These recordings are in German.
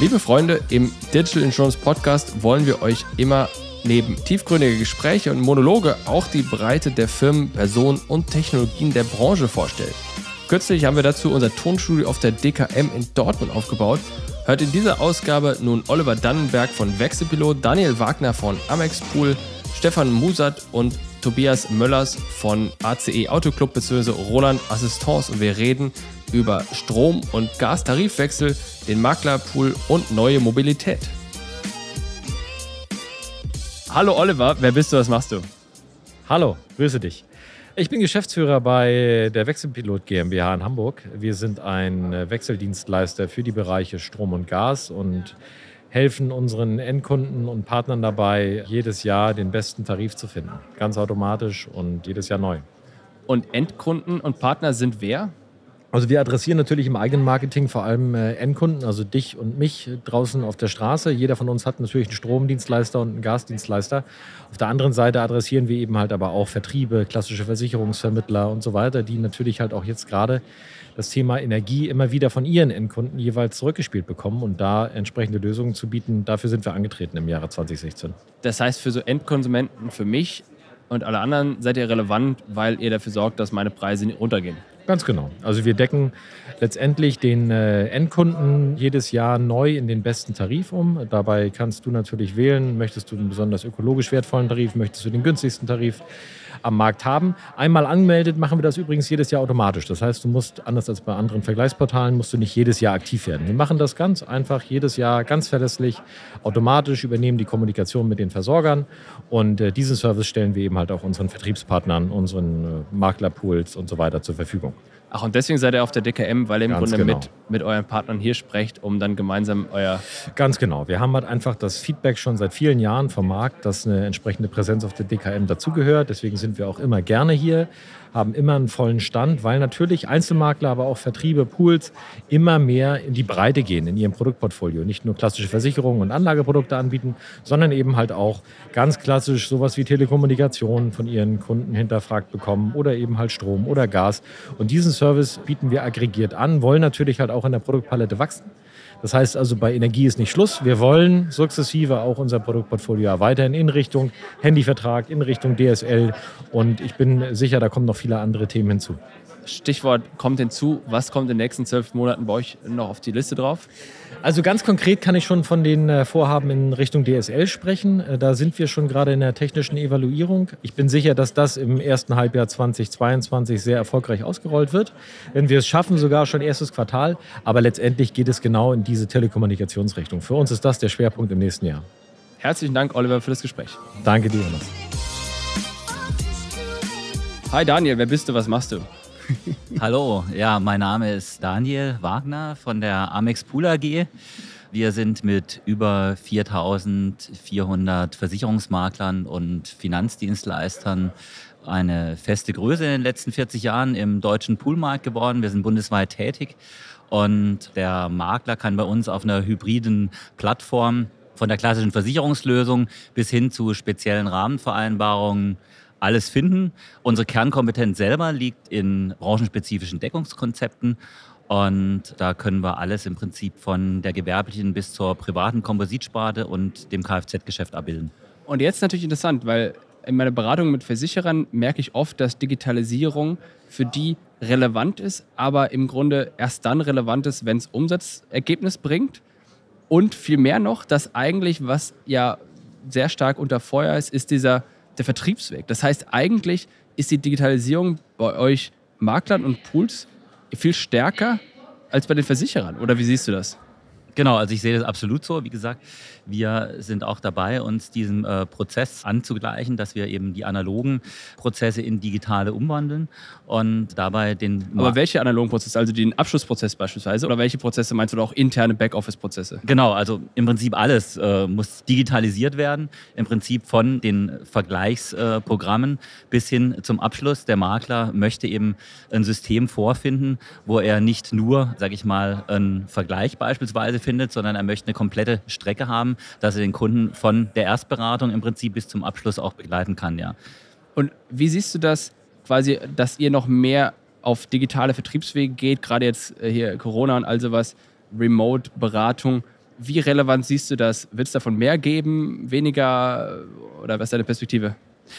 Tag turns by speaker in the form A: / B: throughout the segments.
A: Liebe Freunde, im Digital Insurance Podcast wollen wir euch immer neben tiefgründige Gespräche und Monologe auch die Breite der Firmen, Personen und Technologien der Branche vorstellen. Kürzlich haben wir dazu unser Tonstudio auf der DKM in Dortmund aufgebaut. Hört in dieser Ausgabe nun Oliver Dannenberg von Wechselpilot, Daniel Wagner von Amex Pool, Stefan Musat und Tobias Möllers von ACE Autoclub bzw. Roland Assistance und wir reden über Strom- und Gastarifwechsel, den Maklerpool und neue Mobilität. Hallo Oliver, wer bist du, was machst du?
B: Hallo, grüße dich. Ich bin Geschäftsführer bei der Wechselpilot GmbH in Hamburg. Wir sind ein Wechseldienstleister für die Bereiche Strom und Gas und helfen unseren Endkunden und Partnern dabei, jedes Jahr den besten Tarif zu finden. Ganz automatisch und jedes Jahr neu.
A: Und Endkunden und Partner sind wer?
B: Also wir adressieren natürlich im eigenen Marketing vor allem äh, Endkunden, also dich und mich draußen auf der Straße. Jeder von uns hat natürlich einen Stromdienstleister und einen Gasdienstleister. Auf der anderen Seite adressieren wir eben halt aber auch Vertriebe, klassische Versicherungsvermittler und so weiter, die natürlich halt auch jetzt gerade das Thema Energie immer wieder von ihren Endkunden jeweils zurückgespielt bekommen und da entsprechende Lösungen zu bieten. Dafür sind wir angetreten im Jahre 2016.
A: Das heißt, für so Endkonsumenten, für mich und alle anderen seid ihr relevant, weil ihr dafür sorgt, dass meine Preise runtergehen.
B: Ganz genau. Also wir decken letztendlich den äh, Endkunden jedes Jahr neu in den besten Tarif um. Dabei kannst du natürlich wählen, möchtest du einen besonders ökologisch wertvollen Tarif, möchtest du den günstigsten Tarif am Markt haben. Einmal angemeldet machen wir das übrigens jedes Jahr automatisch. Das heißt, du musst, anders als bei anderen Vergleichsportalen, musst du nicht jedes Jahr aktiv werden. Wir machen das ganz einfach jedes Jahr ganz verlässlich, automatisch, übernehmen die Kommunikation mit den Versorgern und äh, diesen Service stellen wir eben halt auch unseren Vertriebspartnern, unseren äh, Maklerpools und so weiter zur Verfügung.
A: Ach, und deswegen seid ihr auf der DKM, weil ihr im Ganz Grunde genau. mit, mit euren Partnern hier sprecht, um dann gemeinsam euer.
B: Ganz genau. Wir haben halt einfach das Feedback schon seit vielen Jahren vom Markt, dass eine entsprechende Präsenz auf der DKM dazugehört. Deswegen sind wir auch immer gerne hier haben immer einen vollen Stand, weil natürlich Einzelmakler, aber auch Vertriebe, Pools immer mehr in die Breite gehen in ihrem Produktportfolio. Nicht nur klassische Versicherungen und Anlageprodukte anbieten, sondern eben halt auch ganz klassisch sowas wie Telekommunikation von ihren Kunden hinterfragt bekommen oder eben halt Strom oder Gas. Und diesen Service bieten wir aggregiert an, wollen natürlich halt auch in der Produktpalette wachsen. Das heißt also, bei Energie ist nicht Schluss. Wir wollen sukzessive auch unser Produktportfolio erweitern in Richtung Handyvertrag, in Richtung DSL. Und ich bin sicher, da kommen noch viele andere Themen hinzu.
A: Stichwort kommt hinzu. Was kommt in den nächsten zwölf Monaten bei euch noch auf die Liste drauf?
B: Also ganz konkret kann ich schon von den äh, Vorhaben in Richtung DSL sprechen. Äh, da sind wir schon gerade in der technischen Evaluierung. Ich bin sicher, dass das im ersten Halbjahr 2022 sehr erfolgreich ausgerollt wird. Wenn wir es schaffen, sogar schon erstes Quartal. Aber letztendlich geht es genau in diese Telekommunikationsrichtung. Für uns ist das der Schwerpunkt im nächsten Jahr.
A: Herzlichen Dank, Oliver, für das Gespräch.
B: Danke dir, Jonas.
A: Hi Daniel, wer bist du, was machst du?
C: Hallo, ja, mein Name ist Daniel Wagner von der Amex Pool AG. Wir sind mit über 4400 Versicherungsmaklern und Finanzdienstleistern eine feste Größe in den letzten 40 Jahren im deutschen Poolmarkt geworden. Wir sind bundesweit tätig und der Makler kann bei uns auf einer hybriden Plattform von der klassischen Versicherungslösung bis hin zu speziellen Rahmenvereinbarungen alles finden. Unsere Kernkompetenz selber liegt in branchenspezifischen Deckungskonzepten. Und da können wir alles im Prinzip von der gewerblichen bis zur privaten Kompositsparte und dem Kfz-Geschäft abbilden.
A: Und jetzt natürlich interessant, weil in meiner Beratung mit Versicherern merke ich oft, dass Digitalisierung für die relevant ist, aber im Grunde erst dann relevant ist, wenn es Umsatzergebnis bringt. Und viel mehr noch, dass eigentlich, was ja sehr stark unter Feuer ist, ist dieser der Vertriebsweg. Das heißt, eigentlich ist die Digitalisierung bei euch Maklern und Pools viel stärker als bei den Versicherern. Oder wie siehst du das?
C: Genau, also ich sehe das absolut so. Wie gesagt, wir sind auch dabei, uns diesem äh, Prozess anzugleichen, dass wir eben die analogen Prozesse in digitale umwandeln und dabei den.
A: Aber welche analogen Prozesse? Also den Abschlussprozess beispielsweise? Oder welche Prozesse meinst du auch interne Backoffice-Prozesse?
C: Genau, also im Prinzip alles äh, muss digitalisiert werden. Im Prinzip von den Vergleichsprogrammen äh, bis hin zum Abschluss. Der Makler möchte eben ein System vorfinden, wo er nicht nur, sage ich mal, einen Vergleich beispielsweise findet, sondern er möchte eine komplette Strecke haben, dass er den Kunden von der Erstberatung im Prinzip bis zum Abschluss auch begleiten kann, ja.
A: Und wie siehst du das quasi, dass ihr noch mehr auf digitale Vertriebswege geht, gerade jetzt äh, hier Corona und all sowas, Remote-Beratung. Wie relevant siehst du das? Wird es davon mehr geben, weniger oder was ist deine Perspektive?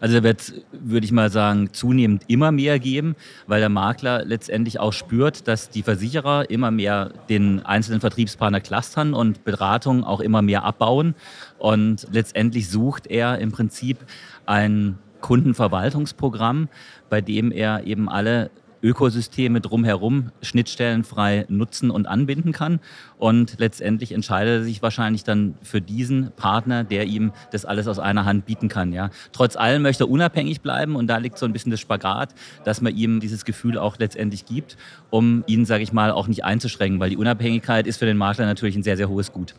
C: Also da wird würde ich mal sagen, zunehmend immer mehr geben, weil der Makler letztendlich auch spürt, dass die Versicherer immer mehr den einzelnen Vertriebspartner clustern und Beratungen auch immer mehr abbauen. Und letztendlich sucht er im Prinzip ein Kundenverwaltungsprogramm, bei dem er eben alle Ökosysteme drumherum schnittstellenfrei nutzen und anbinden kann. Und letztendlich entscheidet er sich wahrscheinlich dann für diesen Partner, der ihm das alles aus einer Hand bieten kann. Ja. Trotz allem möchte er unabhängig bleiben und da liegt so ein bisschen das Spagat, dass man ihm dieses Gefühl auch letztendlich gibt, um ihn, sage ich mal, auch nicht einzuschränken, weil die Unabhängigkeit ist für den Makler natürlich ein sehr, sehr hohes Gut.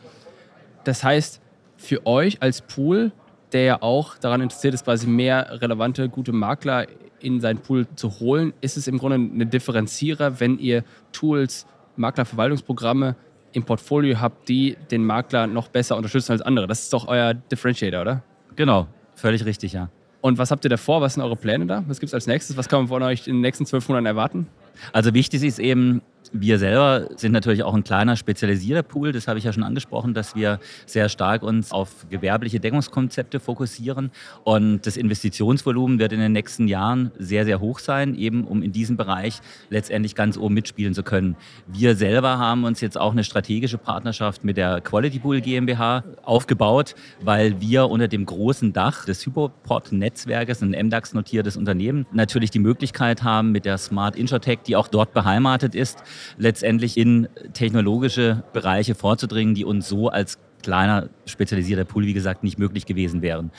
A: Das heißt, für euch als Pool, der ja auch daran interessiert ist, quasi mehr relevante, gute Makler in seinen Pool zu holen, ist es im Grunde ein Differenzierer, wenn ihr Tools, Maklerverwaltungsprogramme im Portfolio habt, die den Makler noch besser unterstützen als andere. Das ist doch euer Differentiator, oder?
C: Genau, völlig richtig, ja.
A: Und was habt ihr davor? Was sind eure Pläne da? Was gibt es als nächstes? Was kann man von euch in den nächsten zwölf Monaten erwarten?
C: Also wichtig ist eben, wir selber sind natürlich auch ein kleiner spezialisierter Pool, das habe ich ja schon angesprochen, dass wir sehr stark uns auf gewerbliche Deckungskonzepte fokussieren und das Investitionsvolumen wird in den nächsten Jahren sehr, sehr hoch sein, eben um in diesem Bereich letztendlich ganz oben mitspielen zu können. Wir selber haben uns jetzt auch eine strategische Partnerschaft mit der Quality Pool GmbH aufgebaut, weil wir unter dem großen Dach des Hypoport-Netzwerkes, ein MDAX-notiertes Unternehmen, natürlich die Möglichkeit haben, mit der Smart Insurtech, die auch dort beheimatet ist, letztendlich in technologische Bereiche vorzudringen, die uns so als kleiner spezialisierter Pool, wie gesagt, nicht möglich gewesen wären.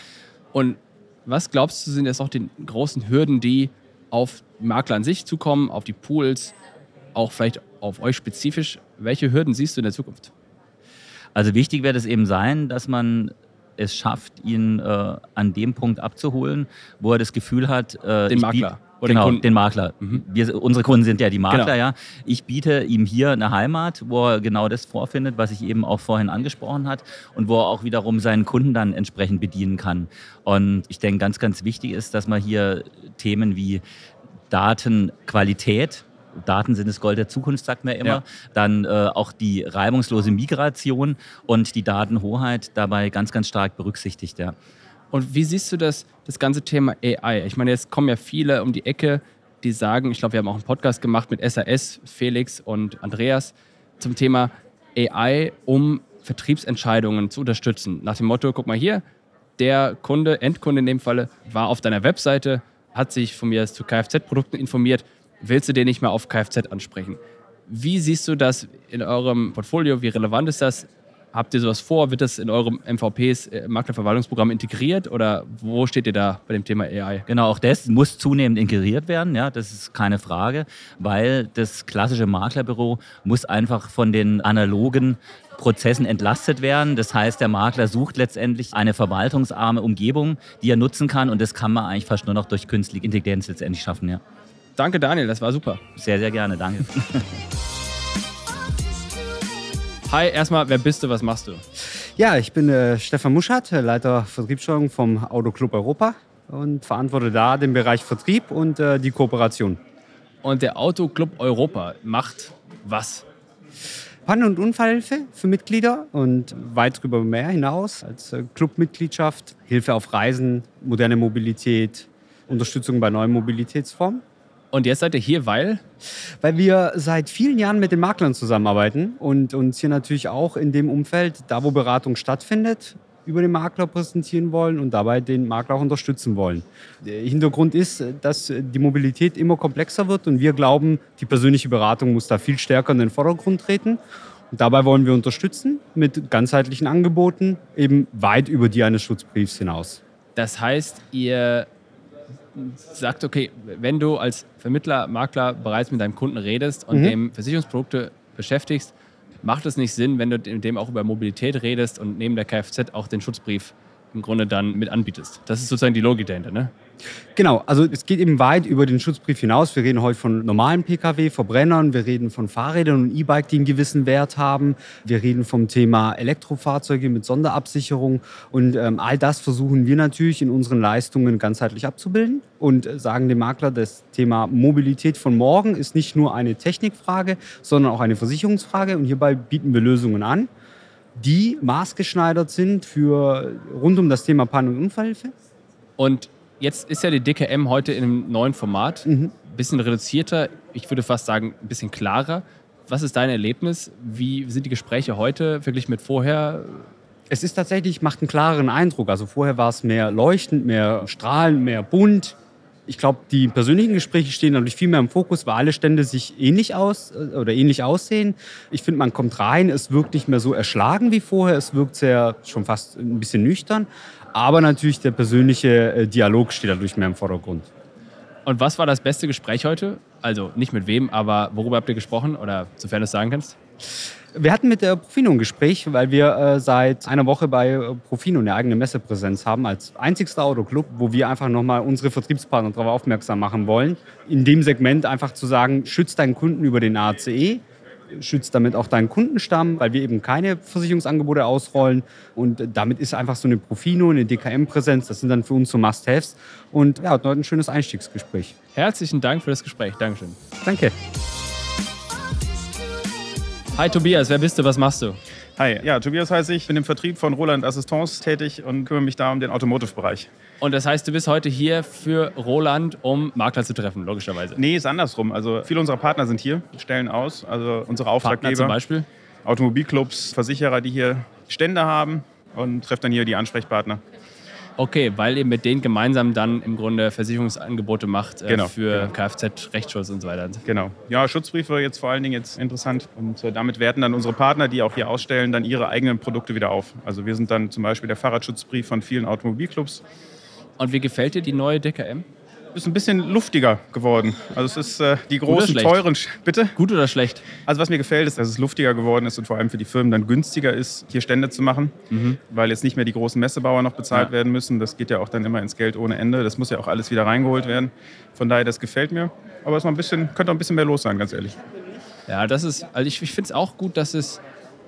A: Und was glaubst du, sind jetzt noch die großen Hürden, die auf Makler an sich zukommen, auf die Pools, auch vielleicht auf euch spezifisch? Welche Hürden siehst du in der Zukunft?
C: Also wichtig wird es eben sein, dass man es schafft, ihn äh, an dem Punkt abzuholen, wo er das Gefühl hat,
A: äh, den Makler.
C: Oder genau, den, den Makler. Mhm. Wir, unsere Kunden sind ja die Makler, genau. ja. Ich biete ihm hier eine Heimat, wo er genau das vorfindet, was ich eben auch vorhin angesprochen hat und wo er auch wiederum seinen Kunden dann entsprechend bedienen kann. Und ich denke, ganz, ganz wichtig ist, dass man hier Themen wie Datenqualität, Daten sind das Gold der Zukunft, sagt man immer. Ja. Dann äh, auch die reibungslose Migration und die Datenhoheit dabei ganz, ganz stark berücksichtigt. Ja.
A: Und wie siehst du das, das ganze Thema AI? Ich meine, jetzt kommen ja viele um die Ecke, die sagen, ich glaube, wir haben auch einen Podcast gemacht mit SAS, Felix und Andreas zum Thema AI, um Vertriebsentscheidungen zu unterstützen. Nach dem Motto, guck mal hier, der Kunde, Endkunde in dem Falle, war auf deiner Webseite, hat sich von mir zu Kfz-Produkten informiert, willst du den nicht mehr auf Kfz ansprechen? Wie siehst du das in eurem Portfolio? Wie relevant ist das? Habt ihr sowas vor? Wird das in eurem MVPs äh, Maklerverwaltungsprogramm integriert oder wo steht ihr da bei dem Thema AI?
C: Genau, auch das muss zunehmend integriert werden, ja, das ist keine Frage, weil das klassische Maklerbüro muss einfach von den analogen Prozessen entlastet werden. Das heißt, der Makler sucht letztendlich eine verwaltungsarme Umgebung, die er nutzen kann und das kann man eigentlich fast nur noch durch künstliche Intelligenz letztendlich schaffen, ja.
A: Danke Daniel, das war super.
C: Sehr, sehr gerne, danke.
A: Hi, erstmal, wer bist du, was machst du?
D: Ja, ich bin äh, Stefan Muschat, Leiter Vertriebssteuerung vom Autoclub Europa und verantworte da den Bereich Vertrieb und äh, die Kooperation.
A: Und der Autoclub Europa macht was?
D: Pannen- und Unfallhilfe für Mitglieder und weit darüber mehr hinaus als äh, Clubmitgliedschaft, Hilfe auf Reisen, moderne Mobilität, Unterstützung bei neuen Mobilitätsformen.
A: Und jetzt seid ihr hier, weil?
D: Weil wir seit vielen Jahren mit den Maklern zusammenarbeiten und uns hier natürlich auch in dem Umfeld, da wo Beratung stattfindet, über den Makler präsentieren wollen und dabei den Makler auch unterstützen wollen. Der Hintergrund ist, dass die Mobilität immer komplexer wird und wir glauben, die persönliche Beratung muss da viel stärker in den Vordergrund treten. Und dabei wollen wir unterstützen mit ganzheitlichen Angeboten, eben weit über die eines Schutzbriefs hinaus.
A: Das heißt, ihr sagt, okay, wenn du als Vermittler, Makler bereits mit deinem Kunden redest und mhm. dem Versicherungsprodukte beschäftigst, macht es nicht Sinn, wenn du mit dem auch über Mobilität redest und neben der Kfz auch den Schutzbrief im Grunde dann mit anbietest. Das ist sozusagen die Logik dahinter, ne?
D: Genau, also es geht eben weit über den Schutzbrief hinaus. Wir reden heute von normalen Pkw, Verbrennern, wir reden von Fahrrädern und E-Bike, die einen gewissen Wert haben. Wir reden vom Thema Elektrofahrzeuge mit Sonderabsicherung und ähm, all das versuchen wir natürlich in unseren Leistungen ganzheitlich abzubilden und sagen dem Makler, das Thema Mobilität von morgen ist nicht nur eine Technikfrage, sondern auch eine Versicherungsfrage und hierbei bieten wir Lösungen an, die maßgeschneidert sind für rund um das Thema Pann- und Unfallhilfe.
A: Und Jetzt ist ja die DKM heute in einem neuen Format, mhm. bisschen reduzierter, ich würde fast sagen, ein bisschen klarer. Was ist dein Erlebnis? Wie sind die Gespräche heute verglichen mit vorher?
D: Es ist tatsächlich, macht einen klareren Eindruck. Also vorher war es mehr leuchtend, mehr strahlend, mehr bunt. Ich glaube, die persönlichen Gespräche stehen natürlich viel mehr im Fokus, weil alle Stände sich ähnlich aus äh, oder ähnlich aussehen. Ich finde, man kommt rein, es wirkt nicht mehr so erschlagen wie vorher, es wirkt sehr schon fast ein bisschen nüchtern. Aber natürlich der persönliche äh, Dialog steht dadurch mehr im Vordergrund.
A: Und was war das beste Gespräch heute? Also nicht mit wem, aber worüber habt ihr gesprochen oder sofern du es sagen kannst?
D: Wir hatten mit der Profino ein Gespräch, weil wir äh, seit einer Woche bei äh, Profino eine eigene Messepräsenz haben, als einzigster Autoclub, wo wir einfach nochmal unsere Vertriebspartner darauf aufmerksam machen wollen. In dem Segment einfach zu sagen, schützt deinen Kunden über den ACE, schützt damit auch deinen Kundenstamm, weil wir eben keine Versicherungsangebote ausrollen. Und damit ist einfach so eine Profino, eine DKM-Präsenz, das sind dann für uns so Must-Haves. Und ja, heute ein schönes Einstiegsgespräch.
A: Herzlichen Dank für das Gespräch. Dankeschön.
D: Danke.
A: Hi Tobias, wer bist du? Was machst du?
E: Hi, ja, Tobias heiße ich, bin im Vertrieb von Roland Assistance tätig und kümmere mich da um den Automotive-Bereich.
A: Und das heißt, du bist heute hier für Roland, um Makler zu treffen, logischerweise?
E: Nee, ist andersrum. Also viele unserer Partner sind hier, stellen aus, also unsere Auftraggeber. Partner
A: zum Beispiel?
E: Automobilclubs, Versicherer, die hier Stände haben und treffen dann hier die Ansprechpartner.
A: Okay, weil ihr mit denen gemeinsam dann im Grunde Versicherungsangebote macht äh, genau, für genau. Kfz, Rechtsschutz und so weiter.
E: Genau. Ja, Schutzbriefe jetzt vor allen Dingen jetzt interessant. Und äh, damit werten dann unsere Partner, die auch hier ausstellen, dann ihre eigenen Produkte wieder auf. Also wir sind dann zum Beispiel der Fahrradschutzbrief von vielen Automobilclubs.
A: Und wie gefällt dir die neue DKM?
E: Ist ein bisschen luftiger geworden. Also es ist äh, die großen, teuren...
A: Bitte? Gut oder schlecht?
E: Also was mir gefällt, ist, dass es luftiger geworden ist und vor allem für die Firmen dann günstiger ist, hier Stände zu machen, mhm. weil jetzt nicht mehr die großen Messebauer noch bezahlt ja. werden müssen. Das geht ja auch dann immer ins Geld ohne Ende. Das muss ja auch alles wieder reingeholt werden. Von daher, das gefällt mir. Aber es ist noch ein bisschen, könnte auch ein bisschen mehr los sein, ganz ehrlich.
A: Ja, das ist, also ich, ich finde es auch gut, dass es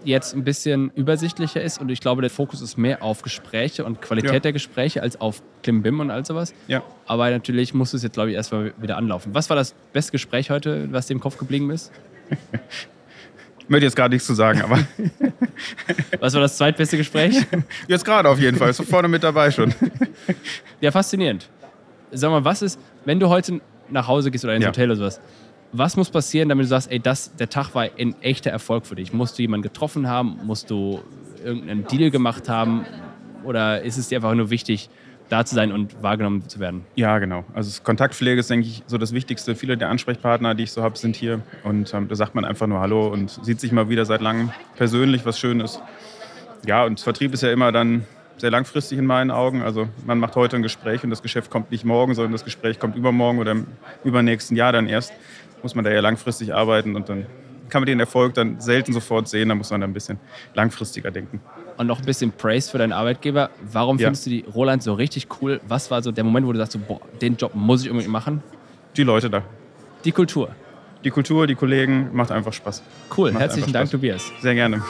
A: jetzt ein bisschen übersichtlicher ist und ich glaube, der Fokus ist mehr auf Gespräche und Qualität ja. der Gespräche als auf Klimbim und all sowas.
E: Ja.
A: Aber natürlich muss es jetzt, glaube ich, erstmal wieder anlaufen. Was war das beste Gespräch heute, was dir im Kopf geblieben ist?
E: ich möchte jetzt gerade nichts zu sagen, aber.
A: was war das zweitbeste Gespräch?
E: Jetzt gerade auf jeden Fall, ist vorne mit dabei schon.
A: ja, faszinierend. Sag mal, was ist, wenn du heute nach Hause gehst oder ins ja. Hotel oder sowas, was muss passieren, damit du sagst, ey, das, der Tag war ein echter Erfolg für dich? Musst du jemanden getroffen haben? Musst du irgendeinen Deal gemacht haben? Oder ist es dir einfach nur wichtig, da zu sein und wahrgenommen zu werden?
E: Ja, genau. Also Kontaktpflege ist, denke ich, so das Wichtigste. Viele der Ansprechpartner, die ich so habe, sind hier. Und ähm, da sagt man einfach nur Hallo und sieht sich mal wieder seit langem persönlich, was schön ist. Ja, und Vertrieb ist ja immer dann sehr langfristig in meinen Augen. Also man macht heute ein Gespräch und das Geschäft kommt nicht morgen, sondern das Gespräch kommt übermorgen oder im übernächsten Jahr dann erst muss man da ja langfristig arbeiten und dann kann man den Erfolg dann selten sofort sehen. Da muss man dann ein bisschen langfristiger denken.
A: Und noch ein bisschen Praise für deinen Arbeitgeber. Warum ja. findest du die Roland so richtig cool? Was war so der Moment, wo du sagst, so, boah, den Job muss ich unbedingt machen?
E: Die Leute da.
A: Die Kultur.
E: Die Kultur, die Kollegen, macht einfach Spaß.
A: Cool, macht herzlichen Dank, Tobias.
E: Sehr gerne.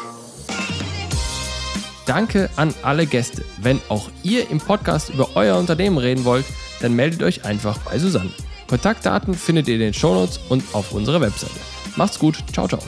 A: Danke an alle Gäste. Wenn auch ihr im Podcast über euer Unternehmen reden wollt, dann meldet euch einfach bei Susanne. Kontaktdaten findet ihr in den Shownotes und auf unserer Webseite. Macht's gut, ciao, ciao.